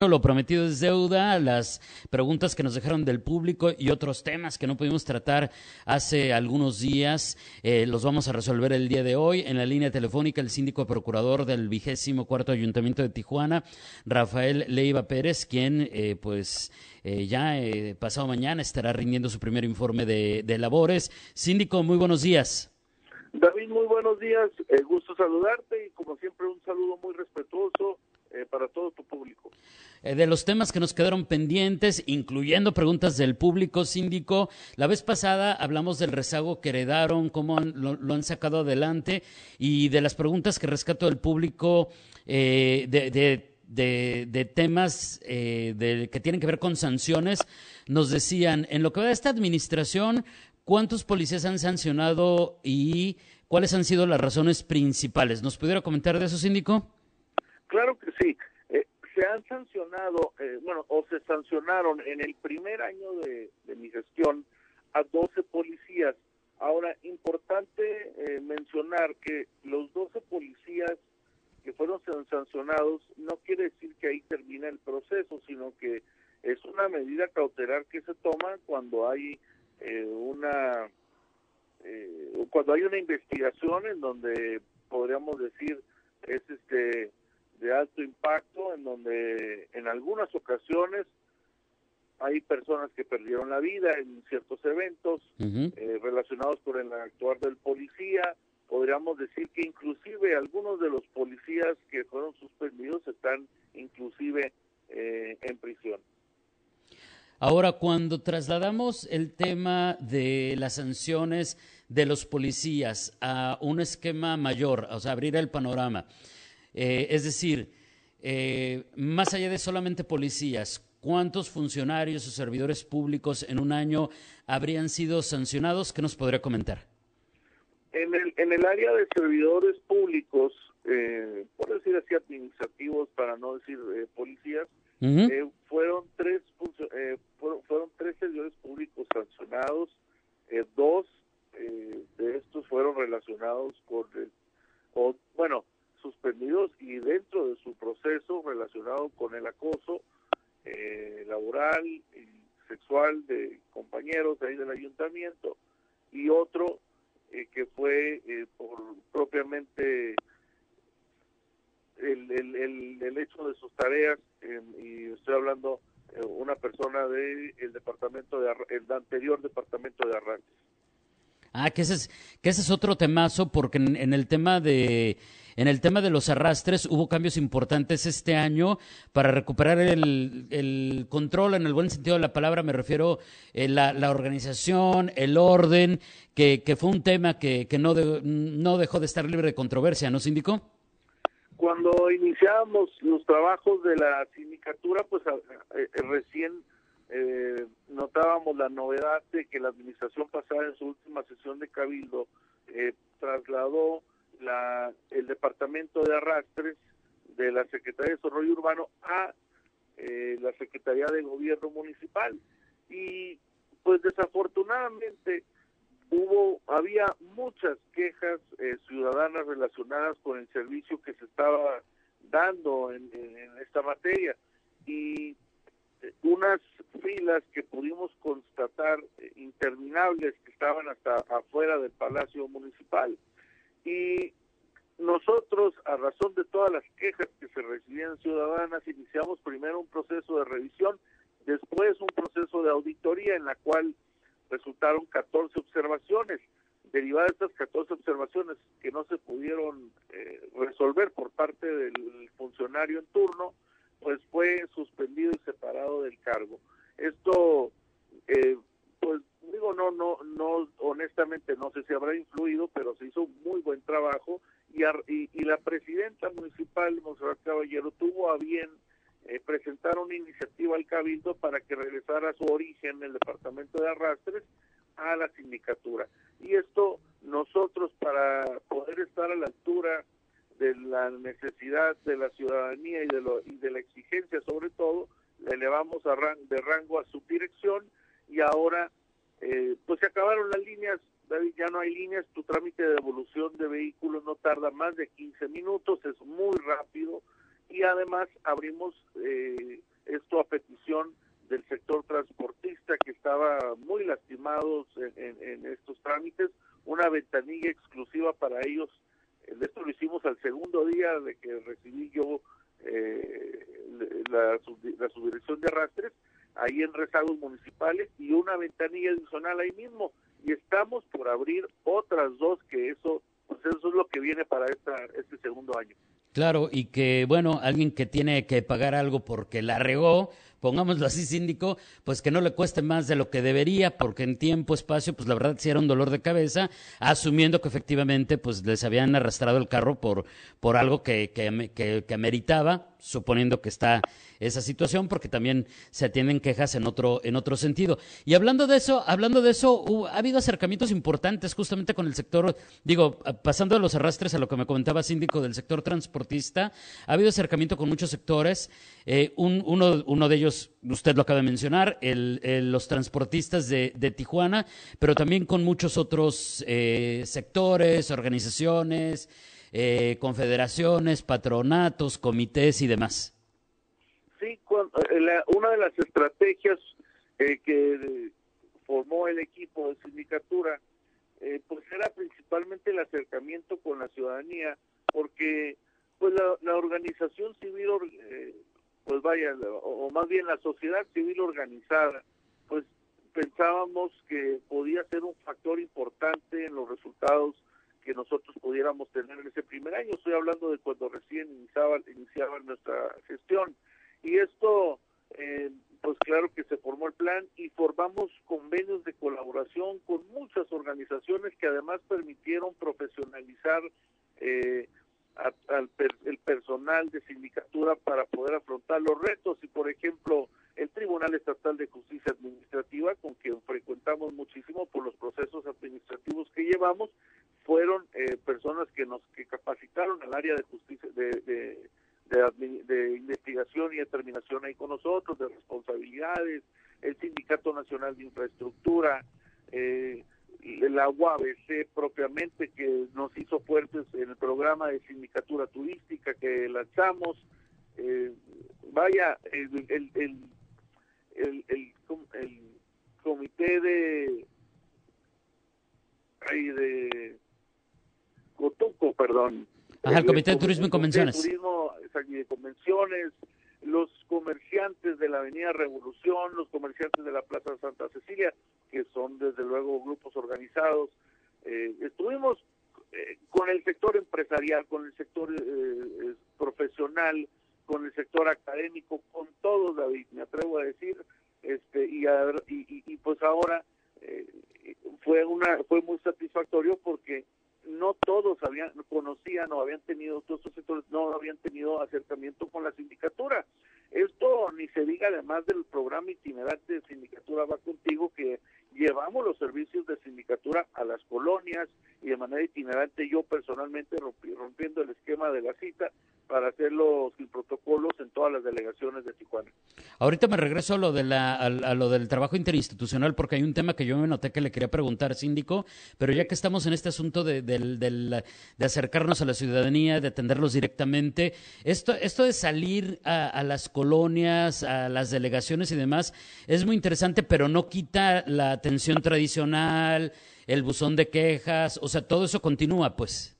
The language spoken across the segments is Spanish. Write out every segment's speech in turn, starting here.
Lo prometido es deuda, las preguntas que nos dejaron del público y otros temas que no pudimos tratar hace algunos días, eh, los vamos a resolver el día de hoy. En la línea telefónica, el síndico procurador del vigésimo cuarto Ayuntamiento de Tijuana, Rafael Leiva Pérez, quien, eh, pues, eh, ya pasado mañana estará rindiendo su primer informe de, de labores. Síndico, muy buenos días. David, muy buenos días. gusto saludarte y, como siempre, un saludo muy respetuoso para todo tu público. Eh, de los temas que nos quedaron pendientes, incluyendo preguntas del público síndico. La vez pasada hablamos del rezago que heredaron, cómo lo, han sacado adelante y de las preguntas que rescato del público eh, de, temas eh, que tienen que ver con sanciones. Nos decían, en lo que va de esta administración, ¿cuántos policías han sancionado y cuáles han sido las razones principales? ¿Nos pudiera comentar de eso, síndico? Claro que se han sancionado, eh, bueno, o se sancionaron en el primer año de, mi gestión a 12 policías. Ahora, importante eh, mencionar que los 12 policías que fueron sancionados no quiere decir que ahí termina el proceso, sino que es una medida cautelar que se toma cuando hay eh, una cuando hay una investigación en donde podríamos decir es este de alto impacto en donde en algunas ocasiones hay personas que perdieron la vida en ciertos eventos eh, relacionados con el actuar del policía. Podríamos decir que inclusive algunos de los policías que fueron suspendidos están inclusive eh, en prisión. Ahora, cuando trasladamos el tema de las sanciones de los policías a un esquema mayor, o sea, abrir el panorama, eh, es decir, eh, más allá de solamente policías, ¿cuántos funcionarios o servidores públicos en un año habrían sido sancionados? ¿Qué nos podría comentar? En el, en el área de servidores públicos, eh, por decir así, administrativos, para no decir policías, fueron tres fueron, fueron, tres servidores públicos sancionados, dos de estos fueron relacionados con, o, bueno, suspendidos y dentro de su proceso con el acoso eh, laboral y sexual de compañeros de ahí del ayuntamiento y otro eh, que fue eh, por propiamente el, el, el, hecho de sus tareas y estoy hablando una persona del el departamento de el anterior departamento de Arranques. Ah, que ese es, que ese es otro temazo, porque en el tema de en el tema de los arrastres hubo cambios importantes este año para recuperar el, control, en el buen sentido de la palabra, me refiero a eh, la, organización, el orden, que, fue un tema que, no, no dejó de estar libre de controversia, ¿no, síndico? Cuando iniciábamos los trabajos de la sindicatura, pues eh, recién eh, notábamos la novedad de que la administración pasada en su última sesión de cabildo trasladó la, el departamento de arrastres de la Secretaría de Desarrollo Urbano a eh, la Secretaría de Gobierno Municipal. Y pues desafortunadamente hubo, había muchas quejas eh, ciudadanas relacionadas con el servicio que se estaba dando en, esta materia y eh, unas filas que pudimos constatar interminables que estaban hasta afuera del Palacio Municipal y nosotros, a razón de todas las quejas que se recibían ciudadanas, iniciamos primero un proceso de revisión, después un proceso de auditoría en la cual resultaron 14 observaciones. Derivadas de estas 14 observaciones que no se pudieron eh, resolver por parte del funcionario en turno, pues fue suspendido y separado del cargo. Esto eh, no, no, no, honestamente no sé si habrá influido, pero se hizo muy buen trabajo y, y, la presidenta municipal, Monserrat Caballero, tuvo a bien eh, presentar una iniciativa al Cabildo para que regresara a su origen, el departamento de arrastres, a la sindicatura. Y esto nosotros, para poder estar a la altura de la necesidad de la ciudadanía y de, lo, y de la exigencia sobre todo, elevamos a de rango a subdirección y ahora eh, pues se acabaron las líneas, David, ya no hay líneas, tu trámite de devolución de vehículos no tarda más de 15 minutos, es muy rápido y además abrimos eh, esto a petición del sector transportista que estaba muy lastimados en, estos trámites, una ventanilla exclusiva para ellos. Esto lo hicimos al segundo día de que recibí yo eh, la, la subdirección de arrastres ahí en rezagos municipales y una ventanilla adicional ahí mismo y estamos por abrir otras dos que eso pues eso es lo que viene para esta, este segundo año. Claro, y que, bueno, alguien que tiene que pagar algo porque la regó, pongámoslo así, síndico, pues que no le cueste más de lo que debería, porque en tiempo, espacio, pues la verdad sí era un dolor de cabeza, asumiendo que efectivamente, pues les habían arrastrado el carro por, por algo que, que, que, que ameritaba, suponiendo que está esa situación, porque también se atienden quejas en otro, en otro sentido. Y hablando de eso, hablando de eso, ha habido acercamientos importantes justamente con el sector, digo, pasando de los arrastres a lo que me comentaba síndico del sector transportista, ha habido acercamiento con muchos sectores. Eh, uno, uno de ellos, usted lo acaba de mencionar, el, los transportistas de, de, Tijuana, pero también con muchos otros eh, sectores, organizaciones, eh, confederaciones, patronatos, comités y demás. Sí, eh, una de las estrategias eh, que formó el equipo de sindicatura, eh, pues era principalmente el acercamiento con la ciudadanía, porque pues la, organización civil, pues vaya, o, más bien la sociedad civil organizada, pues pensábamos que podía ser un factor importante en los resultados que nosotros pudiéramos tener en ese primer año. Estoy hablando de cuando recién iniciaba, iniciaba nuestra gestión. Y esto, eh, pues claro que se formó el plan y formamos convenios de colaboración con muchas organizaciones que además permitieron profesionalizar eh, al el personal de sindicatura para poder afrontar los retos. Y por ejemplo, el Tribunal Estatal de Justicia Administrativa, con quien frecuentamos muchísimo por los procesos administrativos que llevamos, fueron eh, personas que nos que capacitaron al área de justicia de de, investigación y determinación ahí con nosotros, de responsabilidades, el Sindicato Nacional de Infraestructura, eh, la UABC propiamente que nos hizo fuertes en el programa de sindicatura turística que lanzamos. Eh, vaya, el, el, el, el, comité de, ay, de Cotuco, perdón, Ajá, el Comité de Turismo y Convenciones. Turismo y Convenciones, los comerciantes de la Avenida Revolución, los comerciantes de la Plaza Santa Cecilia, que son desde luego grupos organizados. Eh, estuvimos eh, con el sector empresarial, con el sector eh, profesional, con el sector académico, con todos, David, me atrevo a decir, este y, y, y pues ahora fue una fue muy satisfactorio porque no todos habían conocían o habían tenido todos estos no habían tenido acercamiento con la sindicatura esto ni se diga además del programa itinerante de sindicatura va contigo que llevamos los servicios de sindicatura a las colonias y de manera itinerante yo personalmente rompiendo el esquema de la cita para hacerlo sin protocolos en todas las delegaciones de Tijuana. Ahorita me regreso a lo, de la, a, lo del trabajo interinstitucional porque hay un tema que yo me noté que le quería preguntar, síndico, pero ya que estamos en este asunto de, de acercarnos a la ciudadanía, de atenderlos directamente, esto, esto de salir a, a, las colonias, a las delegaciones y demás, es muy interesante, pero no quita la atención tradicional, el buzón de quejas, o sea, todo eso continúa, pues.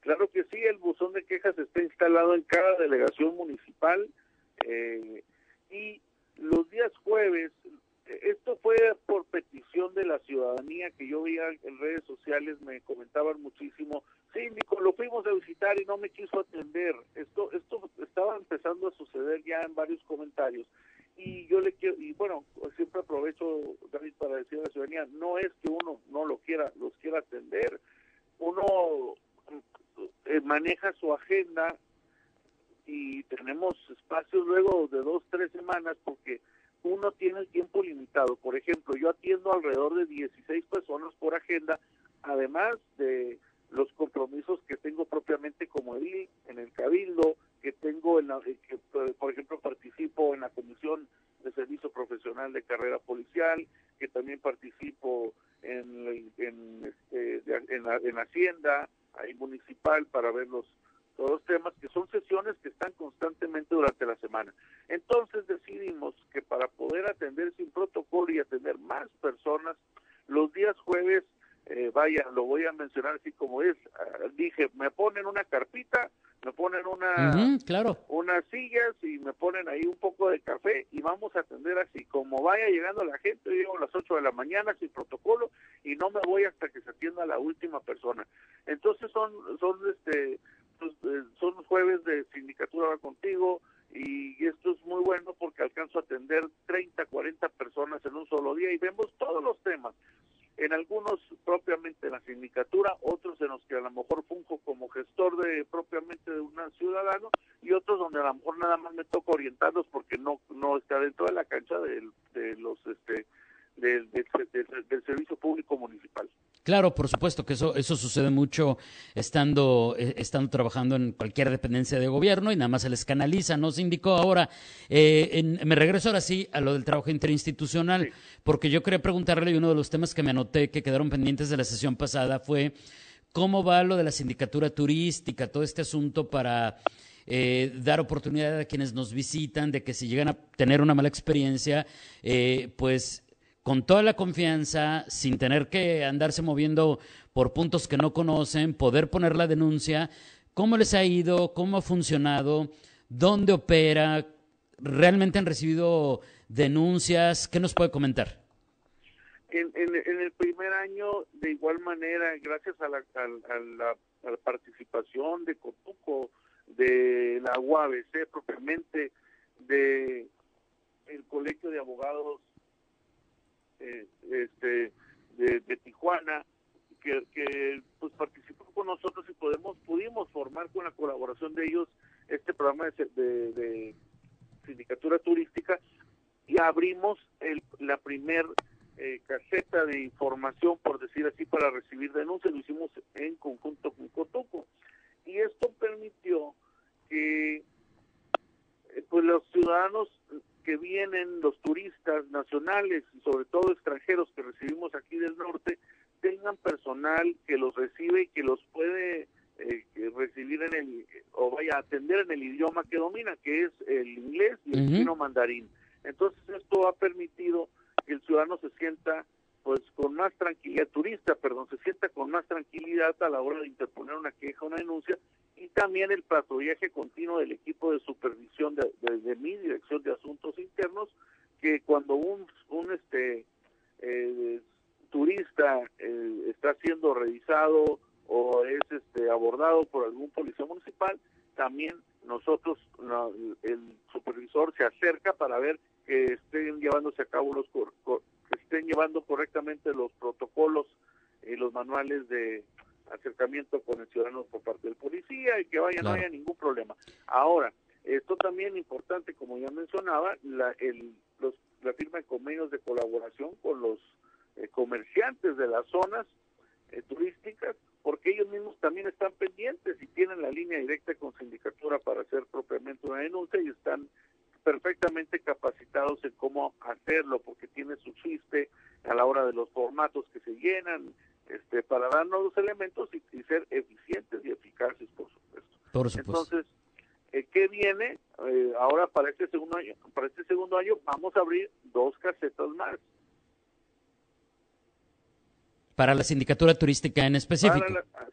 Claro que sí, el buzón de quejas está instalado en cada delegación municipal eh, y los días jueves, esto fue por petición de la ciudadanía que yo veía en redes sociales, me comentaban muchísimo, síndico, lo fuimos a visitar y no me quiso atender. Esto, esto estaba empezando a suceder ya en varios comentarios. Y yo le quiero, y bueno, siempre aprovecho, David, para decir a la ciudadanía, no es que uno no lo quiera, los quiera atender, uno eh, maneja su agenda y tenemos espacios luego de dos, tres semanas porque uno tiene el tiempo limitado. Por ejemplo, yo atiendo alrededor de 16 personas por agenda, además de los compromisos que tengo propiamente como edil en el cabildo, que tengo en la, que por ejemplo participo en la Comisión de Servicio Profesional de Carrera Policial, que también participo en, en, este, en, Hacienda, ahí municipal, para ver los, todos los temas, que son sesiones que están constantemente durante la semana. Entonces decidimos que para poder atender sin protocolo y atender más personas, los días jueves eh, vaya, lo voy a mencionar así como es, ah, dije, me ponen una carpita, me ponen una, claro. unas sillas y me ponen ahí un poco de café y vamos a atender así, como vaya llegando la gente, yo llego a las 8 de la mañana sin protocolo y no me voy hasta que se atienda la última persona. Entonces son, son este, pues, eh, son jueves de sindicatura va contigo, y esto es muy bueno porque alcanzo a atender 30, 40 personas en un solo día y vemos todos los temas en algunos propiamente la sindicatura, otros en los que a lo mejor funjo como gestor de propiamente de un ciudadano y otros donde a lo mejor nada más me toca orientarlos porque no no está dentro de la cancha de, de los este del, del, servicio público municipal. Claro, por supuesto que eso, eso sucede mucho estando, eh, estando trabajando en cualquier dependencia de gobierno y nada más se les canaliza, ¿no? indicó ahora, eh, me regreso ahora sí a lo del trabajo interinstitucional, porque yo quería preguntarle, y uno de los temas que me anoté que quedaron pendientes de la sesión pasada fue cómo va lo de la sindicatura turística, todo este asunto para eh, dar oportunidad a quienes nos visitan de que si llegan a tener una mala experiencia, pues con toda la confianza, sin tener que andarse moviendo por puntos que no conocen, poder poner la denuncia, cómo les ha ido, cómo ha funcionado, dónde opera, realmente han recibido denuncias, ¿qué nos puede comentar? En, el primer año, de igual manera, gracias a la, a participación de Cotuco, de la UABC propiamente, de el Colegio de Abogados eh, este, de, Tijuana, que, pues participó con nosotros y podemos pudimos formar con la colaboración de ellos este programa de, de, sindicatura turística y abrimos el, la primer eh, caseta de información, por decir así, para recibir denuncias. Lo hicimos en conjunto con Cotoco. Y esto permitió que eh, pues los ciudadanos que vienen los turistas nacionales y sobre todo extranjeros que recibimos aquí del norte tengan personal que los recibe y que los puede eh, recibir en el o vaya a atender en el idioma que domina que es el inglés y el chino mandarín. Entonces esto ha permitido que el ciudadano se sienta pues con más tranquilidad turista perdón se sienta con más tranquilidad a la hora de interponer una queja una denuncia y también el patrullaje continuo del equipo de supervisión de, mi dirección de asuntos internos que cuando un, un este eh, turista eh, está siendo revisado o es este abordado por algún policía municipal también nosotros el supervisor se acerca para ver que estén llevándose a cabo los que estén llevando correctamente los protocolos y los manuales de acercamiento con el ciudadano por parte del policía y que vaya, no haya ningún problema. Ahora, esto también importante, como ya mencionaba, la, el, los, la firma de convenios de colaboración con los eh, comerciantes de las zonas eh, turísticas, porque ellos mismos también están pendientes y tienen la línea directa con sindicatura para hacer propiamente una denuncia y están perfectamente capacitados en cómo hacerlo, porque tiene su chiste a la hora de los formatos que se llenan, este, para darnos los elementos y, ser eficientes y eficaces, por supuesto. Entonces, eh, ¿qué viene? Eh, ahora para este segundo año, para este segundo año vamos a abrir dos casetas más. Para la sindicatura turística en específico.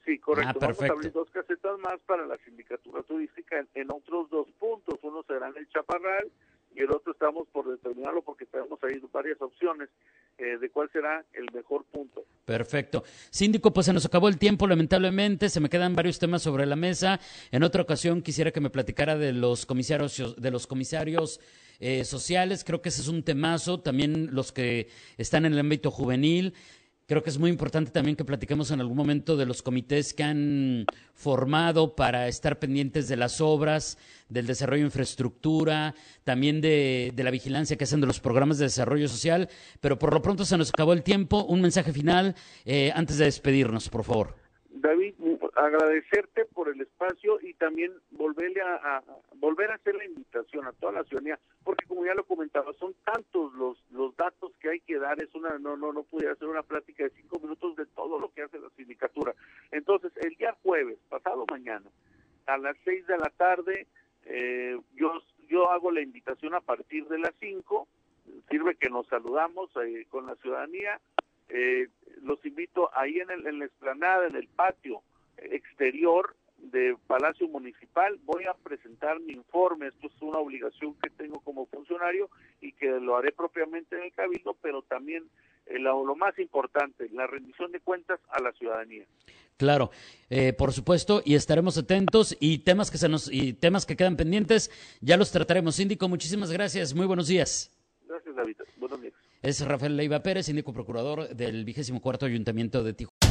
sí, correcto. Ah, vamos a abrir dos casetas más para la sindicatura turística en, en, otros dos puntos. Uno será en el Chaparral y el otro estamos por determinarlo porque tenemos ahí varias opciones eh, de cuál será el mejor punto. Perfecto. Síndico, pues se nos acabó el tiempo, lamentablemente, se me quedan varios temas sobre la mesa. En otra ocasión quisiera que me platicara de los comisarios, de los comisarios eh, sociales, creo que ese es un temazo, también los que están en el ámbito juvenil. Creo que es muy importante también que platiquemos en algún momento de los comités que han formado para estar pendientes de las obras, del desarrollo de infraestructura, también de, la vigilancia que hacen de los programas de desarrollo social. Pero por lo pronto se nos acabó el tiempo. Un mensaje final eh, antes de despedirnos, por favor. David, agradecerte por el espacio y también volverle a, volver a hacer la invitación a toda la ciudadanía, porque como ya lo comentaba, son tantos los los datos que hay que dar, es una no no no pudiera hacer una plática de cinco minutos de todo lo que hace la sindicatura. Entonces, el día jueves, pasado mañana, a las seis de la tarde, eh, yo yo hago la invitación a partir de las cinco, sirve que nos saludamos eh, con la ciudadanía eh, los invito ahí en, el, en la explanada, en el patio exterior de Palacio Municipal. Voy a presentar mi informe. Esto es una obligación que tengo como funcionario y que lo haré propiamente en el Cabildo, pero también eh, lo, más importante, la rendición de cuentas a la ciudadanía. Claro, eh, por supuesto, y estaremos atentos y temas que se nos y temas que quedan pendientes ya los trataremos. Síndico, muchísimas gracias. Muy buenos días. Gracias, David. Buenos días. Es Rafael Leiva Pérez, síndico procurador del vigésimo cuarto Ayuntamiento de Tijuana.